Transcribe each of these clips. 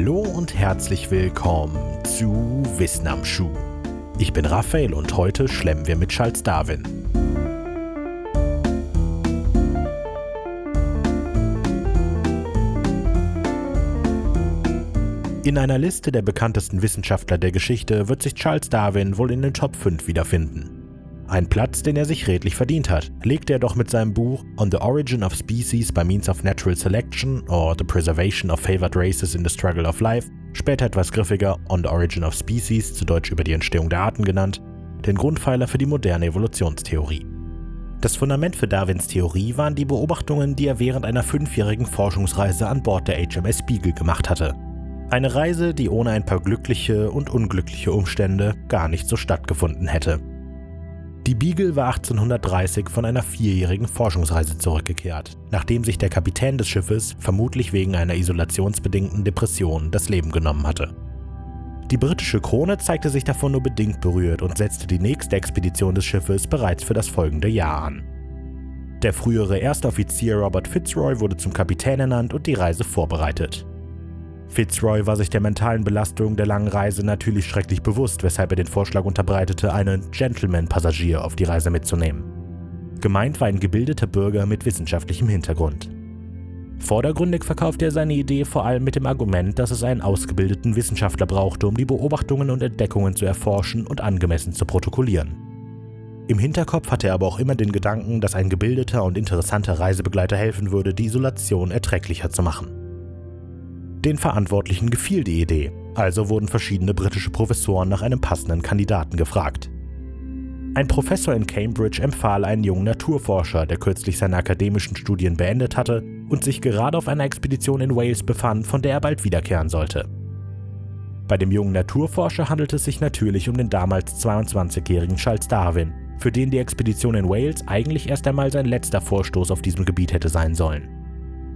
Hallo und herzlich willkommen zu Wissen am Schuh. Ich bin Raphael und heute schlemmen wir mit Charles Darwin. In einer Liste der bekanntesten Wissenschaftler der Geschichte wird sich Charles Darwin wohl in den Top 5 wiederfinden. Ein Platz, den er sich redlich verdient hat, legte er doch mit seinem Buch On the Origin of Species by Means of Natural Selection or The Preservation of Favored Races in the Struggle of Life, später etwas griffiger On the Origin of Species, zu Deutsch über die Entstehung der Arten genannt, den Grundpfeiler für die moderne Evolutionstheorie. Das Fundament für Darwins Theorie waren die Beobachtungen, die er während einer fünfjährigen Forschungsreise an Bord der HMS Beagle gemacht hatte. Eine Reise, die ohne ein paar glückliche und unglückliche Umstände gar nicht so stattgefunden hätte. Die Beagle war 1830 von einer vierjährigen Forschungsreise zurückgekehrt, nachdem sich der Kapitän des Schiffes vermutlich wegen einer isolationsbedingten Depression das Leben genommen hatte. Die britische Krone zeigte sich davon nur bedingt berührt und setzte die nächste Expedition des Schiffes bereits für das folgende Jahr an. Der frühere Erstoffizier Robert Fitzroy wurde zum Kapitän ernannt und die Reise vorbereitet. Fitzroy war sich der mentalen Belastung der langen Reise natürlich schrecklich bewusst, weshalb er den Vorschlag unterbreitete, einen Gentleman-Passagier auf die Reise mitzunehmen. Gemeint war ein gebildeter Bürger mit wissenschaftlichem Hintergrund. Vordergründig verkaufte er seine Idee vor allem mit dem Argument, dass es einen ausgebildeten Wissenschaftler brauchte, um die Beobachtungen und Entdeckungen zu erforschen und angemessen zu protokollieren. Im Hinterkopf hatte er aber auch immer den Gedanken, dass ein gebildeter und interessanter Reisebegleiter helfen würde, die Isolation erträglicher zu machen. Den Verantwortlichen gefiel die Idee, also wurden verschiedene britische Professoren nach einem passenden Kandidaten gefragt. Ein Professor in Cambridge empfahl einen jungen Naturforscher, der kürzlich seine akademischen Studien beendet hatte und sich gerade auf einer Expedition in Wales befand, von der er bald wiederkehren sollte. Bei dem jungen Naturforscher handelte es sich natürlich um den damals 22-jährigen Charles Darwin, für den die Expedition in Wales eigentlich erst einmal sein letzter Vorstoß auf diesem Gebiet hätte sein sollen.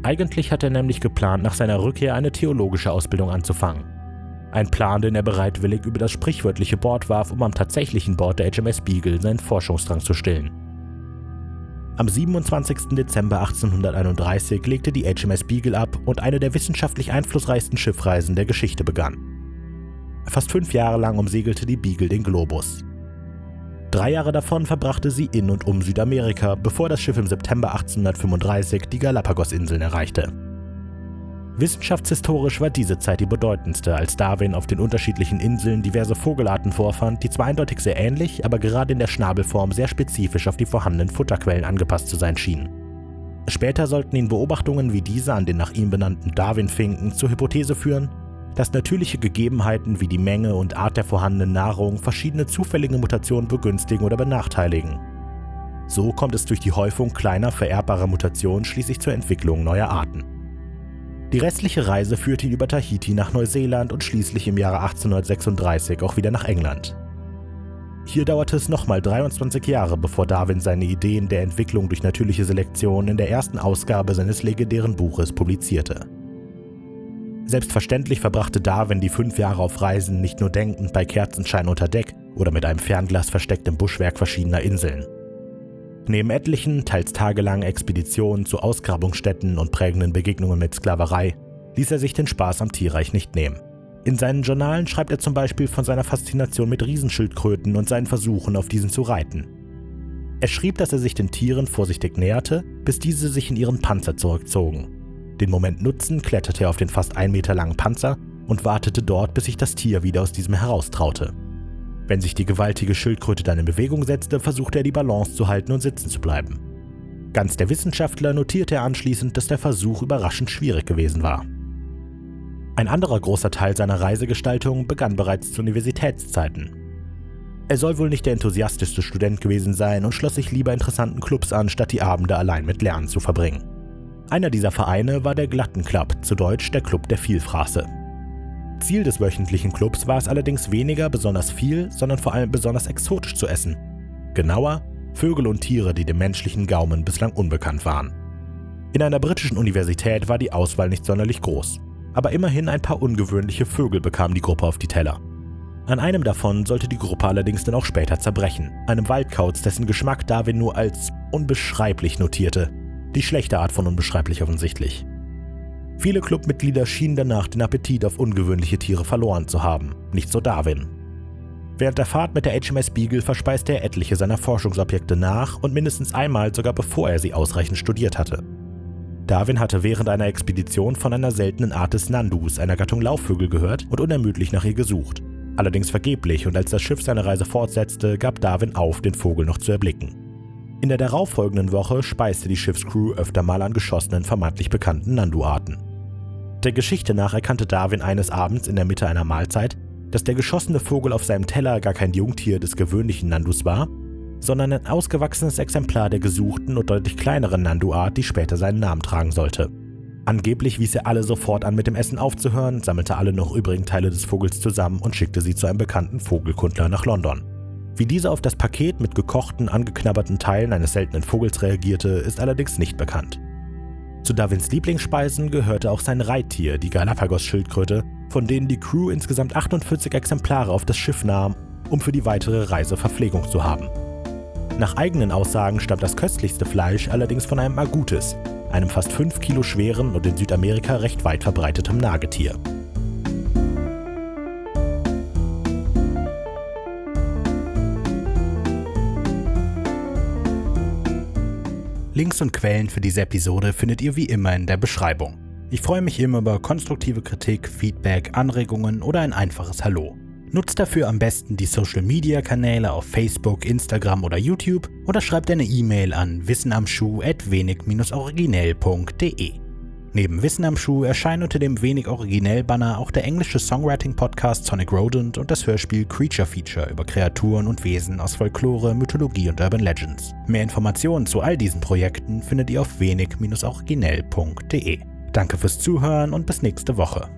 Eigentlich hat er nämlich geplant, nach seiner Rückkehr eine theologische Ausbildung anzufangen. Ein Plan, den er bereitwillig über das sprichwörtliche Bord warf, um am tatsächlichen Bord der HMS Beagle seinen Forschungsdrang zu stillen. Am 27. Dezember 1831 legte die HMS Beagle ab und eine der wissenschaftlich einflussreichsten Schiffreisen der Geschichte begann. Fast fünf Jahre lang umsegelte die Beagle den Globus. Drei Jahre davon verbrachte sie in und um Südamerika, bevor das Schiff im September 1835 die Galapagos-Inseln erreichte. Wissenschaftshistorisch war diese Zeit die bedeutendste, als Darwin auf den unterschiedlichen Inseln diverse Vogelarten vorfand, die zwar eindeutig sehr ähnlich, aber gerade in der Schnabelform sehr spezifisch auf die vorhandenen Futterquellen angepasst zu sein schienen. Später sollten ihn Beobachtungen wie diese an den nach ihm benannten Darwin-Finken zur Hypothese führen, dass natürliche Gegebenheiten wie die Menge und Art der vorhandenen Nahrung verschiedene zufällige Mutationen begünstigen oder benachteiligen. So kommt es durch die Häufung kleiner vererbbarer Mutationen schließlich zur Entwicklung neuer Arten. Die restliche Reise führte ihn über Tahiti nach Neuseeland und schließlich im Jahre 1836 auch wieder nach England. Hier dauerte es nochmal 23 Jahre, bevor Darwin seine Ideen der Entwicklung durch natürliche Selektion in der ersten Ausgabe seines legendären Buches publizierte. Selbstverständlich verbrachte Darwin die fünf Jahre auf Reisen nicht nur denkend bei Kerzenschein unter Deck oder mit einem Fernglas versteckt im Buschwerk verschiedener Inseln. Neben etlichen, teils tagelangen Expeditionen zu Ausgrabungsstätten und prägenden Begegnungen mit Sklaverei ließ er sich den Spaß am Tierreich nicht nehmen. In seinen Journalen schreibt er zum Beispiel von seiner Faszination mit Riesenschildkröten und seinen Versuchen, auf diesen zu reiten. Er schrieb, dass er sich den Tieren vorsichtig näherte, bis diese sich in ihren Panzer zurückzogen den Moment nutzen, kletterte er auf den fast ein Meter langen Panzer und wartete dort, bis sich das Tier wieder aus diesem heraustraute. Wenn sich die gewaltige Schildkröte dann in Bewegung setzte, versuchte er die Balance zu halten und sitzen zu bleiben. Ganz der Wissenschaftler notierte er anschließend, dass der Versuch überraschend schwierig gewesen war. Ein anderer großer Teil seiner Reisegestaltung begann bereits zu Universitätszeiten. Er soll wohl nicht der enthusiastischste Student gewesen sein und schloss sich lieber interessanten Clubs an, statt die Abende allein mit Lernen zu verbringen. Einer dieser Vereine war der Glatten Club, zu Deutsch der Club der Vielfraße. Ziel des wöchentlichen Clubs war es allerdings weniger besonders viel, sondern vor allem besonders exotisch zu essen. Genauer, Vögel und Tiere, die dem menschlichen Gaumen bislang unbekannt waren. In einer britischen Universität war die Auswahl nicht sonderlich groß, aber immerhin ein paar ungewöhnliche Vögel bekam die Gruppe auf die Teller. An einem davon sollte die Gruppe allerdings dann auch später zerbrechen, einem Waldkauz, dessen Geschmack Darwin nur als unbeschreiblich notierte die schlechte Art von unbeschreiblich offensichtlich. Viele Clubmitglieder schienen danach den Appetit auf ungewöhnliche Tiere verloren zu haben, nicht so Darwin. Während der Fahrt mit der HMS Beagle verspeiste er etliche seiner Forschungsobjekte nach und mindestens einmal sogar bevor er sie ausreichend studiert hatte. Darwin hatte während einer Expedition von einer seltenen Art des Nandus, einer Gattung Laufvögel, gehört und unermüdlich nach ihr gesucht. Allerdings vergeblich und als das Schiff seine Reise fortsetzte, gab Darwin auf, den Vogel noch zu erblicken. In der darauffolgenden Woche speiste die Schiffscrew öfter mal an geschossenen, vermeintlich bekannten Nandu-Arten. Der Geschichte nach erkannte Darwin eines Abends in der Mitte einer Mahlzeit, dass der geschossene Vogel auf seinem Teller gar kein Jungtier des gewöhnlichen Nandus war, sondern ein ausgewachsenes Exemplar der gesuchten und deutlich kleineren Nandu-Art, die später seinen Namen tragen sollte. Angeblich wies er alle sofort an, mit dem Essen aufzuhören, sammelte alle noch übrigen Teile des Vogels zusammen und schickte sie zu einem bekannten Vogelkundler nach London. Wie dieser auf das Paket mit gekochten, angeknabberten Teilen eines seltenen Vogels reagierte, ist allerdings nicht bekannt. Zu Darwins Lieblingsspeisen gehörte auch sein Reittier, die Galapagos-Schildkröte, von denen die Crew insgesamt 48 Exemplare auf das Schiff nahm, um für die weitere Reise Verpflegung zu haben. Nach eigenen Aussagen stammt das köstlichste Fleisch allerdings von einem Agoutis, einem fast 5 Kilo schweren und in Südamerika recht weit verbreiteten Nagetier. Links und Quellen für diese Episode findet ihr wie immer in der Beschreibung. Ich freue mich immer über konstruktive Kritik, Feedback, Anregungen oder ein einfaches Hallo. Nutzt dafür am besten die Social Media Kanäle auf Facebook, Instagram oder YouTube oder schreibt eine E-Mail an wissenamschuh@wenig-originell.de. Neben Wissen am Schuh erscheinen unter dem wenig originell Banner auch der englische Songwriting Podcast Sonic Rodent und das Hörspiel Creature Feature über Kreaturen und Wesen aus Folklore, Mythologie und Urban Legends. Mehr Informationen zu all diesen Projekten findet ihr auf wenig-originell.de. Danke fürs Zuhören und bis nächste Woche.